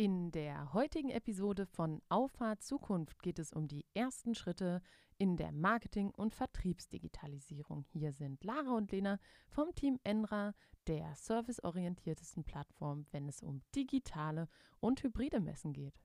In der heutigen Episode von Auffahrt Zukunft geht es um die ersten Schritte in der Marketing- und Vertriebsdigitalisierung. Hier sind Lara und Lena vom Team Enra, der serviceorientiertesten Plattform, wenn es um digitale und hybride Messen geht.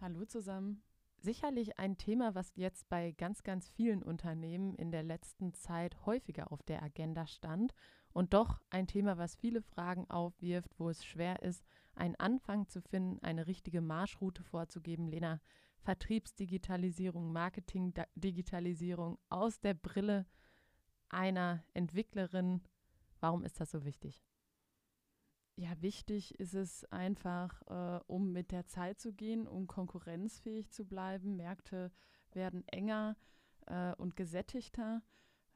Hallo zusammen sicherlich ein Thema, was jetzt bei ganz, ganz vielen Unternehmen in der letzten Zeit häufiger auf der Agenda stand und doch ein Thema, was viele Fragen aufwirft, wo es schwer ist, einen Anfang zu finden, eine richtige Marschroute vorzugeben. Lena, Vertriebsdigitalisierung, Marketingdigitalisierung aus der Brille einer Entwicklerin. Warum ist das so wichtig? Ja, wichtig ist es einfach, äh, um mit der Zeit zu gehen, um konkurrenzfähig zu bleiben. Märkte werden enger äh, und gesättigter.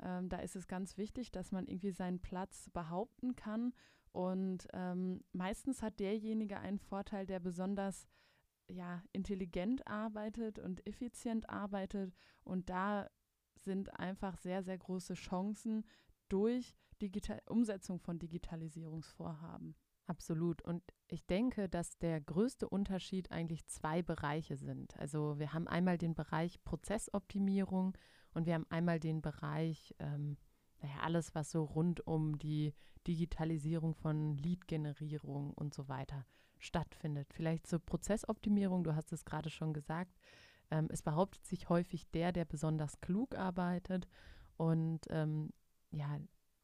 Ähm, da ist es ganz wichtig, dass man irgendwie seinen Platz behaupten kann. Und ähm, meistens hat derjenige einen Vorteil, der besonders ja, intelligent arbeitet und effizient arbeitet. Und da sind einfach sehr, sehr große Chancen durch Digital Umsetzung von Digitalisierungsvorhaben. Absolut. Und ich denke, dass der größte Unterschied eigentlich zwei Bereiche sind. Also wir haben einmal den Bereich Prozessoptimierung und wir haben einmal den Bereich, ähm, naja, alles, was so rund um die Digitalisierung von Lead-Generierung und so weiter stattfindet. Vielleicht zur Prozessoptimierung, du hast es gerade schon gesagt. Ähm, es behauptet sich häufig der, der besonders klug arbeitet und ähm, ja,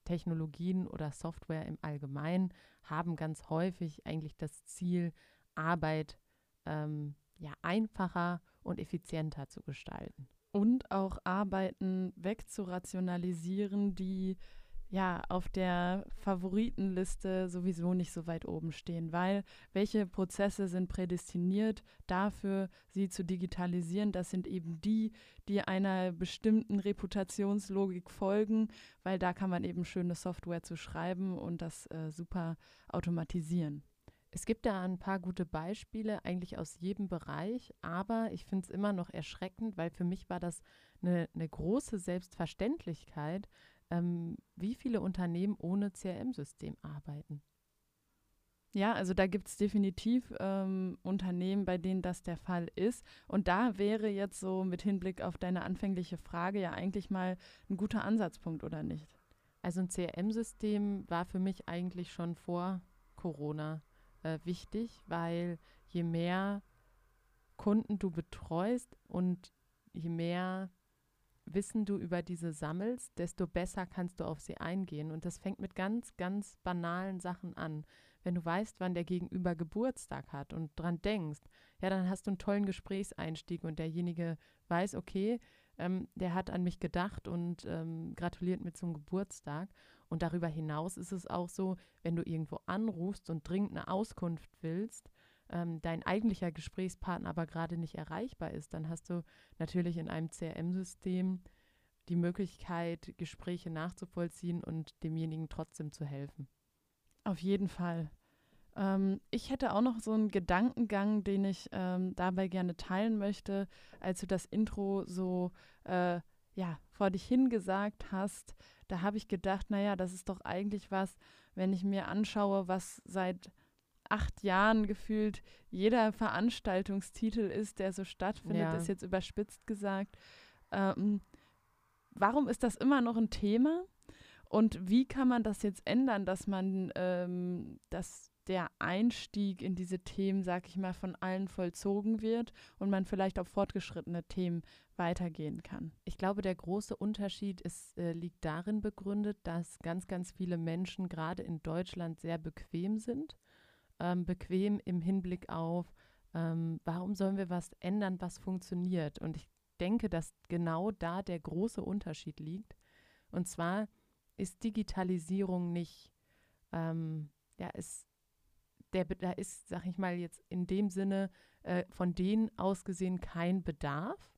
Technologien oder Software im Allgemeinen haben ganz häufig eigentlich das Ziel, Arbeit ähm, ja, einfacher und effizienter zu gestalten. Und auch Arbeiten wegzurationalisieren, die ja auf der Favoritenliste sowieso nicht so weit oben stehen, weil welche Prozesse sind prädestiniert dafür, sie zu digitalisieren? Das sind eben die, die einer bestimmten Reputationslogik folgen, weil da kann man eben schöne Software zu schreiben und das äh, super automatisieren. Es gibt da ein paar gute Beispiele, eigentlich aus jedem Bereich, aber ich finde es immer noch erschreckend, weil für mich war das eine, eine große Selbstverständlichkeit, ähm, wie viele Unternehmen ohne CRM-System arbeiten. Ja, also da gibt es definitiv ähm, Unternehmen, bei denen das der Fall ist. Und da wäre jetzt so mit Hinblick auf deine anfängliche Frage ja eigentlich mal ein guter Ansatzpunkt, oder nicht? Also ein CRM-System war für mich eigentlich schon vor Corona äh, wichtig, weil je mehr Kunden du betreust und je mehr Wissen du über diese sammelst, desto besser kannst du auf sie eingehen. Und das fängt mit ganz, ganz banalen Sachen an. Wenn du weißt, wann der Gegenüber Geburtstag hat und dran denkst, ja, dann hast du einen tollen Gesprächseinstieg und derjenige weiß, okay, ähm, der hat an mich gedacht und ähm, gratuliert mir zum Geburtstag. Und darüber hinaus ist es auch so, wenn du irgendwo anrufst und dringend eine Auskunft willst, ähm, dein eigentlicher Gesprächspartner aber gerade nicht erreichbar ist, dann hast du natürlich in einem CRM-System die Möglichkeit, Gespräche nachzuvollziehen und demjenigen trotzdem zu helfen. Auf jeden Fall. Ähm, ich hätte auch noch so einen Gedankengang, den ich ähm, dabei gerne teilen möchte, als du das Intro so äh, ja, vor dich hingesagt hast. Da habe ich gedacht, naja, das ist doch eigentlich was, wenn ich mir anschaue, was seit acht Jahren gefühlt jeder Veranstaltungstitel ist, der so stattfindet, ja. ist jetzt überspitzt gesagt. Ähm, warum ist das immer noch ein Thema? Und wie kann man das jetzt ändern, dass man, ähm, dass der Einstieg in diese Themen, sag ich mal, von allen vollzogen wird und man vielleicht auf fortgeschrittene Themen weitergehen kann? Ich glaube, der große Unterschied ist, äh, liegt darin begründet, dass ganz, ganz viele Menschen gerade in Deutschland sehr bequem sind ähm, bequem im Hinblick auf, ähm, warum sollen wir was ändern, was funktioniert. Und ich denke, dass genau da der große Unterschied liegt. Und zwar ist Digitalisierung nicht, ähm, ja, ist der, da ist, sag ich mal, jetzt in dem Sinne äh, von denen aus gesehen kein Bedarf.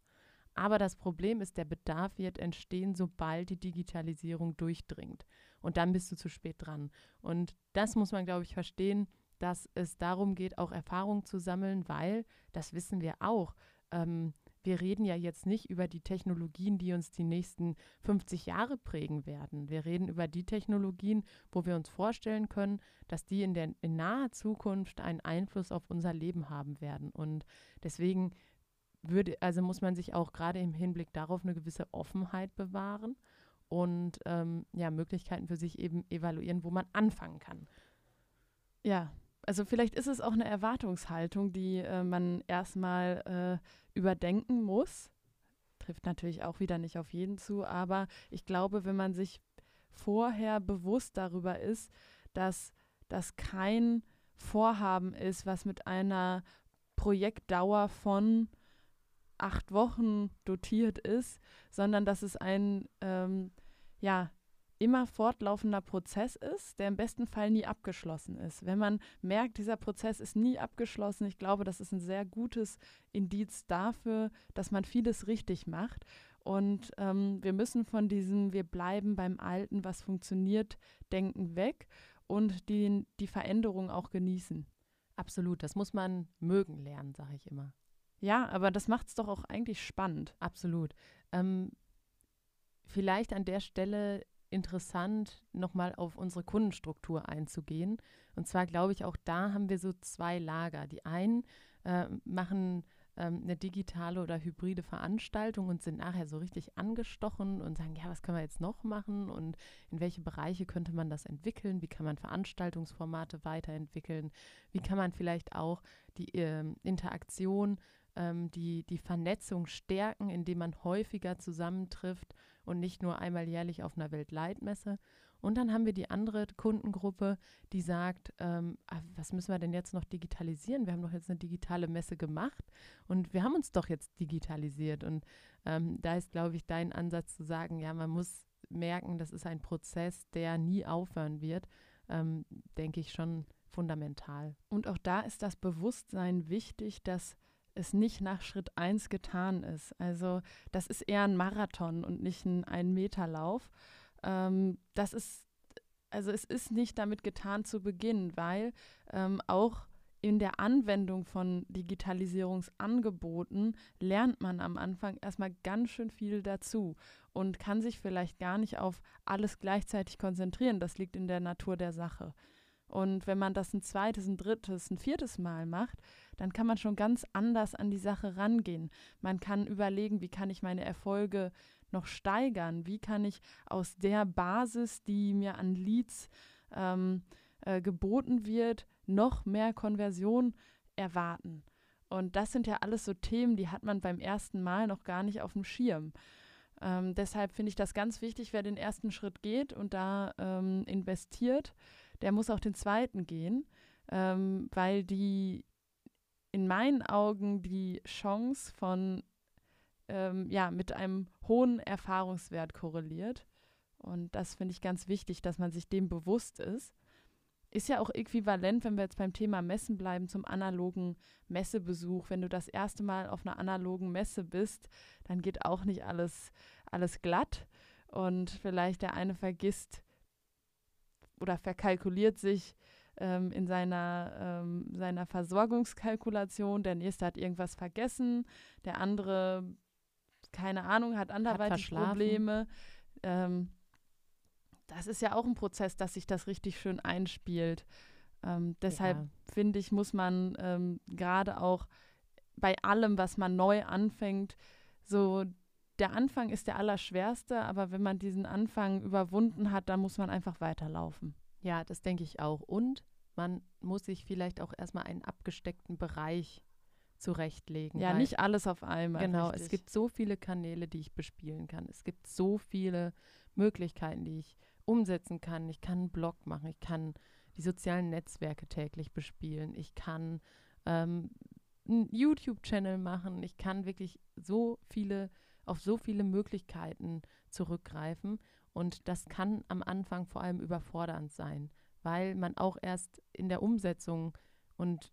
Aber das Problem ist, der Bedarf wird entstehen, sobald die Digitalisierung durchdringt. Und dann bist du zu spät dran. Und das muss man, glaube ich, verstehen dass es darum geht, auch Erfahrung zu sammeln, weil, das wissen wir auch, ähm, wir reden ja jetzt nicht über die Technologien, die uns die nächsten 50 Jahre prägen werden. Wir reden über die Technologien, wo wir uns vorstellen können, dass die in, der, in naher Zukunft einen Einfluss auf unser Leben haben werden. Und deswegen würde, also muss man sich auch gerade im Hinblick darauf eine gewisse Offenheit bewahren und ähm, ja, Möglichkeiten für sich eben evaluieren, wo man anfangen kann. Ja, also vielleicht ist es auch eine Erwartungshaltung, die äh, man erstmal äh, überdenken muss. Trifft natürlich auch wieder nicht auf jeden zu, aber ich glaube, wenn man sich vorher bewusst darüber ist, dass das kein Vorhaben ist, was mit einer Projektdauer von acht Wochen dotiert ist, sondern dass es ein ähm, ja, immer fortlaufender Prozess ist, der im besten Fall nie abgeschlossen ist. Wenn man merkt, dieser Prozess ist nie abgeschlossen, ich glaube, das ist ein sehr gutes Indiz dafür, dass man vieles richtig macht. Und ähm, wir müssen von diesem Wir bleiben beim Alten, was funktioniert, denken weg und die, die Veränderung auch genießen. Absolut, das muss man mögen lernen, sage ich immer. Ja, aber das macht es doch auch eigentlich spannend. Absolut. Ähm, vielleicht an der Stelle interessant, nochmal auf unsere Kundenstruktur einzugehen. Und zwar glaube ich, auch da haben wir so zwei Lager. Die einen äh, machen ähm, eine digitale oder hybride Veranstaltung und sind nachher so richtig angestochen und sagen, ja, was können wir jetzt noch machen und in welche Bereiche könnte man das entwickeln? Wie kann man Veranstaltungsformate weiterentwickeln? Wie kann man vielleicht auch die äh, Interaktion ähm, die, die Vernetzung stärken, indem man häufiger zusammentrifft und nicht nur einmal jährlich auf einer Weltleitmesse. Und dann haben wir die andere Kundengruppe, die sagt, ähm, ah, was müssen wir denn jetzt noch digitalisieren? Wir haben doch jetzt eine digitale Messe gemacht und wir haben uns doch jetzt digitalisiert. Und ähm, da ist, glaube ich, dein Ansatz zu sagen, ja, man muss merken, das ist ein Prozess, der nie aufhören wird, ähm, denke ich schon fundamental. Und auch da ist das Bewusstsein wichtig, dass es nicht nach Schritt 1 getan ist. Also das ist eher ein Marathon und nicht ein Ein-Meter-Lauf. Ähm, das ist, also es ist nicht damit getan zu Beginn, weil ähm, auch in der Anwendung von Digitalisierungsangeboten lernt man am Anfang erstmal ganz schön viel dazu und kann sich vielleicht gar nicht auf alles gleichzeitig konzentrieren. Das liegt in der Natur der Sache. Und wenn man das ein zweites, ein drittes, ein viertes Mal macht, dann kann man schon ganz anders an die Sache rangehen. Man kann überlegen, wie kann ich meine Erfolge noch steigern? Wie kann ich aus der Basis, die mir an Leads ähm, äh, geboten wird, noch mehr Konversion erwarten? Und das sind ja alles so Themen, die hat man beim ersten Mal noch gar nicht auf dem Schirm. Ähm, deshalb finde ich das ganz wichtig, wer den ersten Schritt geht und da ähm, investiert, der muss auch den zweiten gehen, ähm, weil die in meinen Augen die Chance von, ähm, ja, mit einem hohen Erfahrungswert korreliert. Und das finde ich ganz wichtig, dass man sich dem bewusst ist. Ist ja auch äquivalent, wenn wir jetzt beim Thema Messen bleiben, zum analogen Messebesuch. Wenn du das erste Mal auf einer analogen Messe bist, dann geht auch nicht alles, alles glatt. Und vielleicht der eine vergisst oder verkalkuliert sich ähm, in seiner, ähm, seiner Versorgungskalkulation. Der nächste hat irgendwas vergessen, der andere, keine Ahnung, hat anderweitig hat Probleme. Ähm, das ist ja auch ein Prozess, dass sich das richtig schön einspielt. Ähm, deshalb ja. finde ich, muss man ähm, gerade auch bei allem, was man neu anfängt, so der Anfang ist der allerschwerste, aber wenn man diesen Anfang überwunden hat, dann muss man einfach weiterlaufen. Ja, das denke ich auch. Und man muss sich vielleicht auch erstmal einen abgesteckten Bereich zurechtlegen. Ja, nicht alles auf einmal. Genau, richtig. es gibt so viele Kanäle, die ich bespielen kann. Es gibt so viele Möglichkeiten, die ich umsetzen kann. Ich kann einen Blog machen, ich kann die sozialen Netzwerke täglich bespielen, ich kann ähm, einen YouTube-Channel machen, ich kann wirklich so viele, auf so viele Möglichkeiten zurückgreifen. Und das kann am Anfang vor allem überfordernd sein weil man auch erst in der Umsetzung und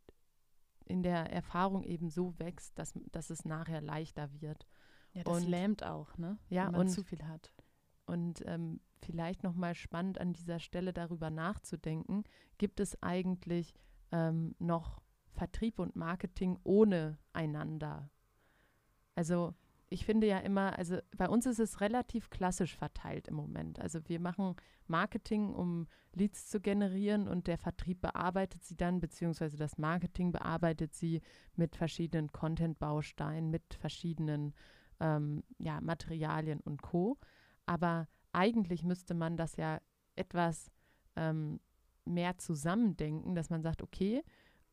in der Erfahrung eben so wächst, dass, dass es nachher leichter wird. Ja, das und, lähmt auch, ne? Ja, wenn man und, zu viel hat. Und ähm, vielleicht nochmal spannend an dieser Stelle darüber nachzudenken, gibt es eigentlich ähm, noch Vertrieb und Marketing ohne einander? Also ich finde ja immer, also bei uns ist es relativ klassisch verteilt im Moment. Also wir machen Marketing, um Leads zu generieren und der Vertrieb bearbeitet sie dann, beziehungsweise das Marketing bearbeitet sie mit verschiedenen Content-Bausteinen, mit verschiedenen ähm, ja, Materialien und Co. Aber eigentlich müsste man das ja etwas ähm, mehr zusammendenken, dass man sagt, okay,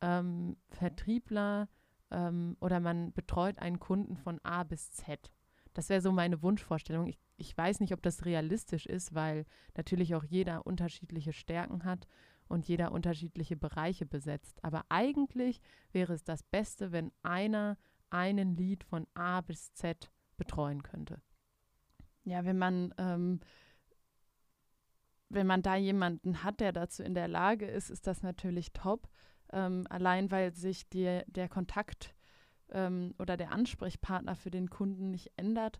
ähm, Vertriebler ähm, oder man betreut einen Kunden von A bis Z. Das wäre so meine Wunschvorstellung. Ich, ich weiß nicht, ob das realistisch ist, weil natürlich auch jeder unterschiedliche Stärken hat und jeder unterschiedliche Bereiche besetzt. Aber eigentlich wäre es das Beste, wenn einer einen Lied von A bis Z betreuen könnte. Ja, wenn man ähm, wenn man da jemanden hat, der dazu in der Lage ist, ist das natürlich top. Ähm, allein weil sich die, der Kontakt ähm, oder der Ansprechpartner für den Kunden nicht ändert.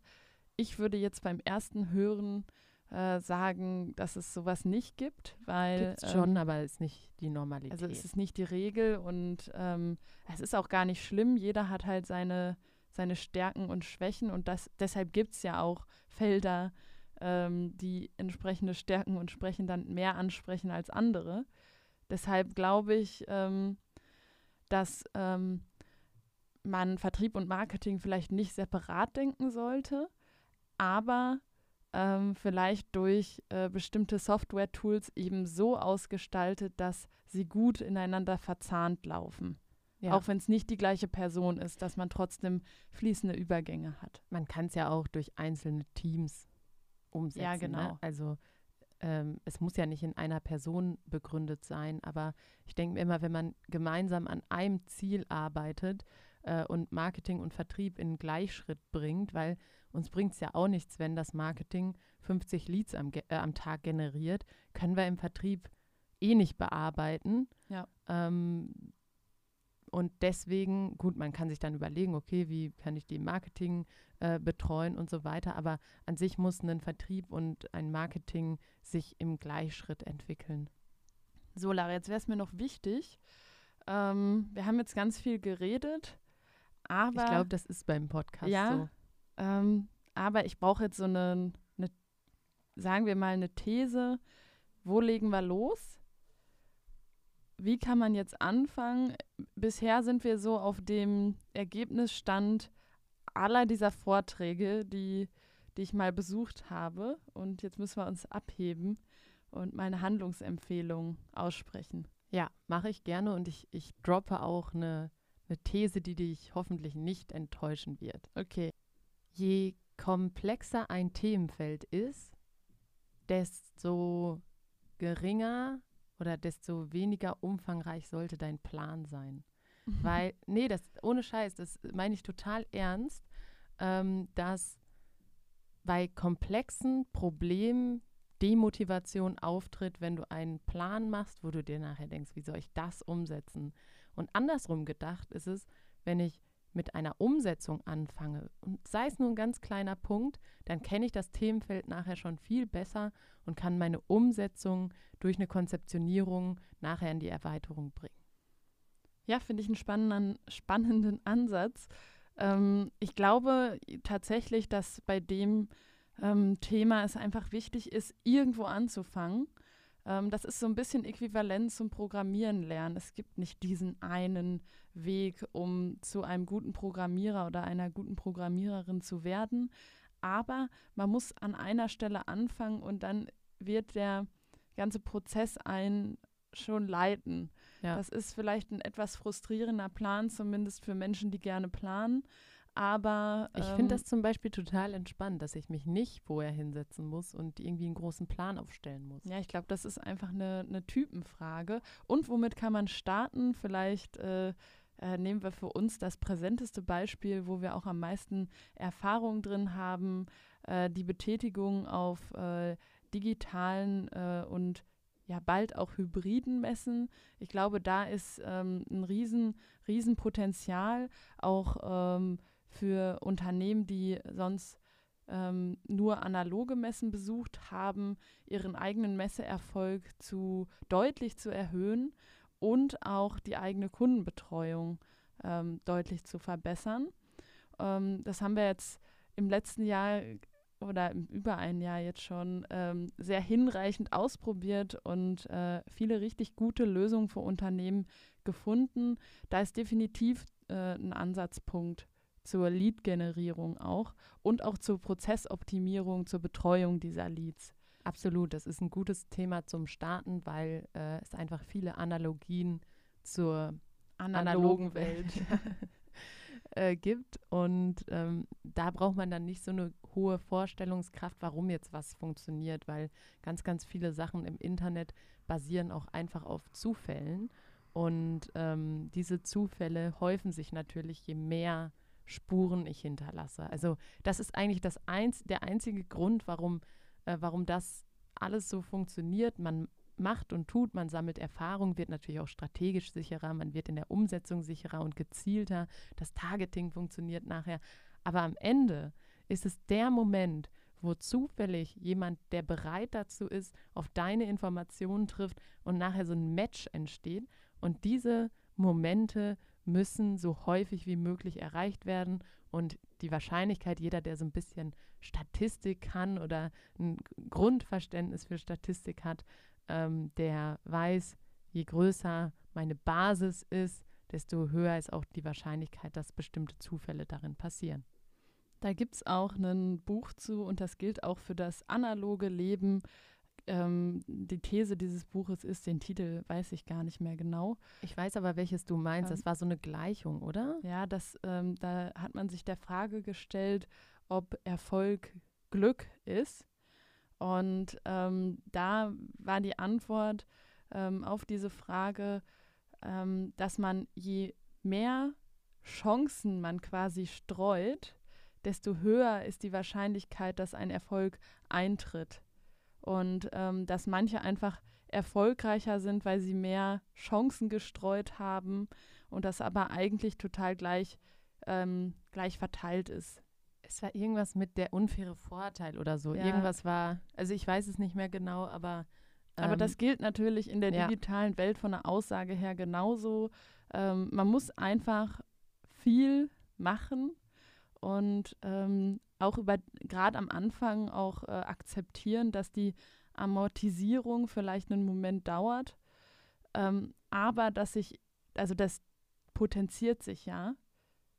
Ich würde jetzt beim ersten Hören äh, sagen, dass es sowas nicht gibt, weil Gibt's schon, ähm, aber es ist nicht die Normalität. Also es ist nicht die Regel und ähm, es ist auch gar nicht schlimm. Jeder hat halt seine, seine Stärken und Schwächen und das, deshalb gibt es ja auch Felder, ähm, die entsprechende Stärken und Sprechen dann mehr ansprechen als andere. Deshalb glaube ich, ähm, dass ähm, man Vertrieb und Marketing vielleicht nicht separat denken sollte, aber ähm, vielleicht durch äh, bestimmte Software-Tools eben so ausgestaltet, dass sie gut ineinander verzahnt laufen. Ja. Auch wenn es nicht die gleiche Person ist, dass man trotzdem fließende Übergänge hat. Man kann es ja auch durch einzelne Teams umsetzen. Ja, ne? genau. Ne? Also ähm, es muss ja nicht in einer Person begründet sein, aber ich denke mir immer, wenn man gemeinsam an einem Ziel arbeitet äh, und Marketing und Vertrieb in Gleichschritt bringt, weil uns bringt es ja auch nichts, wenn das Marketing 50 Leads am, äh, am Tag generiert, können wir im Vertrieb eh nicht bearbeiten. Ja. Ähm, und deswegen, gut, man kann sich dann überlegen, okay, wie kann ich die Marketing äh, betreuen und so weiter. Aber an sich muss ein Vertrieb und ein Marketing sich im Gleichschritt entwickeln. So, Lara, jetzt wäre es mir noch wichtig. Ähm, wir haben jetzt ganz viel geredet, aber. Ich glaube, das ist beim Podcast ja, so. Ähm, aber ich brauche jetzt so eine, eine, sagen wir mal, eine These. Wo legen wir los? Wie kann man jetzt anfangen? Bisher sind wir so auf dem Ergebnisstand, aller dieser Vorträge, die, die ich mal besucht habe. Und jetzt müssen wir uns abheben und meine Handlungsempfehlung aussprechen. Ja, mache ich gerne und ich, ich droppe auch eine, eine These, die dich hoffentlich nicht enttäuschen wird. Okay. Je komplexer ein Themenfeld ist, desto geringer oder desto weniger umfangreich sollte dein Plan sein. Weil, nee, das ohne Scheiß, das meine ich total ernst ähm, dass bei komplexen Problemen Demotivation auftritt, wenn du einen Plan machst, wo du dir nachher denkst, wie soll ich das umsetzen? Und andersrum gedacht ist es, wenn ich mit einer Umsetzung anfange und sei es nur ein ganz kleiner Punkt, dann kenne ich das Themenfeld nachher schon viel besser und kann meine Umsetzung durch eine Konzeptionierung nachher in die Erweiterung bringen. Ja, finde ich einen spannenden, spannenden Ansatz. Ähm, ich glaube tatsächlich, dass bei dem ähm, Thema es einfach wichtig ist, irgendwo anzufangen. Ähm, das ist so ein bisschen äquivalent zum Programmieren lernen. Es gibt nicht diesen einen Weg, um zu einem guten Programmierer oder einer guten Programmiererin zu werden. Aber man muss an einer Stelle anfangen und dann wird der ganze Prozess ein schon leiten. Ja. Das ist vielleicht ein etwas frustrierender Plan, zumindest für Menschen, die gerne planen. Aber ähm, ich finde das zum Beispiel total entspannt, dass ich mich nicht vorher hinsetzen muss und irgendwie einen großen Plan aufstellen muss. Ja, ich glaube, das ist einfach eine, eine, Typenfrage. Und womit kann man starten? Vielleicht äh, äh, nehmen wir für uns das präsenteste Beispiel, wo wir auch am meisten Erfahrung drin haben, äh, die Betätigung auf äh, digitalen äh, und ja bald auch hybriden Messen. Ich glaube, da ist ähm, ein riesen, riesen Potenzial auch ähm, für Unternehmen, die sonst ähm, nur analoge Messen besucht haben, ihren eigenen Messeerfolg zu deutlich zu erhöhen und auch die eigene Kundenbetreuung ähm, deutlich zu verbessern. Ähm, das haben wir jetzt im letzten Jahr oder über ein Jahr jetzt schon ähm, sehr hinreichend ausprobiert und äh, viele richtig gute Lösungen für Unternehmen gefunden. Da ist definitiv äh, ein Ansatzpunkt zur Lead-Generierung auch und auch zur Prozessoptimierung, zur Betreuung dieser Leads. Absolut, das ist ein gutes Thema zum Starten, weil äh, es einfach viele Analogien zur analogen, analogen Welt äh, gibt. Und ähm, da braucht man dann nicht so eine hohe Vorstellungskraft, warum jetzt was funktioniert, weil ganz, ganz viele Sachen im Internet basieren auch einfach auf Zufällen. Und ähm, diese Zufälle häufen sich natürlich, je mehr Spuren ich hinterlasse. Also das ist eigentlich das eins, der einzige Grund, warum, äh, warum das alles so funktioniert. Man macht und tut, man sammelt Erfahrung, wird natürlich auch strategisch sicherer, man wird in der Umsetzung sicherer und gezielter. Das Targeting funktioniert nachher. Aber am Ende ist es der Moment, wo zufällig jemand, der bereit dazu ist, auf deine Informationen trifft und nachher so ein Match entsteht. Und diese Momente müssen so häufig wie möglich erreicht werden. Und die Wahrscheinlichkeit, jeder, der so ein bisschen Statistik kann oder ein Grundverständnis für Statistik hat, ähm, der weiß, je größer meine Basis ist, desto höher ist auch die Wahrscheinlichkeit, dass bestimmte Zufälle darin passieren. Da gibt es auch ein Buch zu und das gilt auch für das analoge Leben ähm, die These dieses Buches ist, den Titel weiß ich gar nicht mehr genau. Ich weiß aber, welches du meinst. Ähm, das war so eine Gleichung, oder? Ja, das, ähm, da hat man sich der Frage gestellt, ob Erfolg Glück ist. Und ähm, da war die Antwort ähm, auf diese Frage, ähm, dass man je mehr Chancen man quasi streut, desto höher ist die Wahrscheinlichkeit, dass ein Erfolg eintritt und ähm, dass manche einfach erfolgreicher sind, weil sie mehr Chancen gestreut haben und das aber eigentlich total gleich, ähm, gleich verteilt ist. Es war irgendwas mit der unfaire Vorteil oder so. Ja. Irgendwas war, also ich weiß es nicht mehr genau, aber. Ähm, aber das gilt natürlich in der digitalen ja. Welt von der Aussage her genauso. Ähm, man muss einfach viel machen und ähm, auch über gerade am Anfang auch äh, akzeptieren, dass die Amortisierung vielleicht einen Moment dauert, ähm, aber dass sich, also das potenziert sich ja,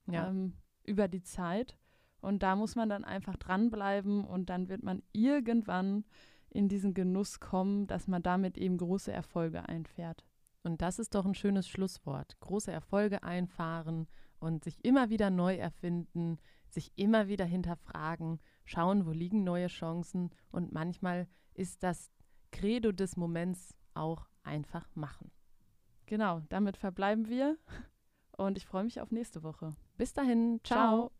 ja. Ähm, über die Zeit und da muss man dann einfach dranbleiben und dann wird man irgendwann in diesen Genuss kommen, dass man damit eben große Erfolge einfährt. Und das ist doch ein schönes Schlusswort. Große Erfolge einfahren und sich immer wieder neu erfinden, sich immer wieder hinterfragen, schauen, wo liegen neue Chancen und manchmal ist das Credo des Moments auch einfach machen. Genau, damit verbleiben wir und ich freue mich auf nächste Woche. Bis dahin, ciao. ciao.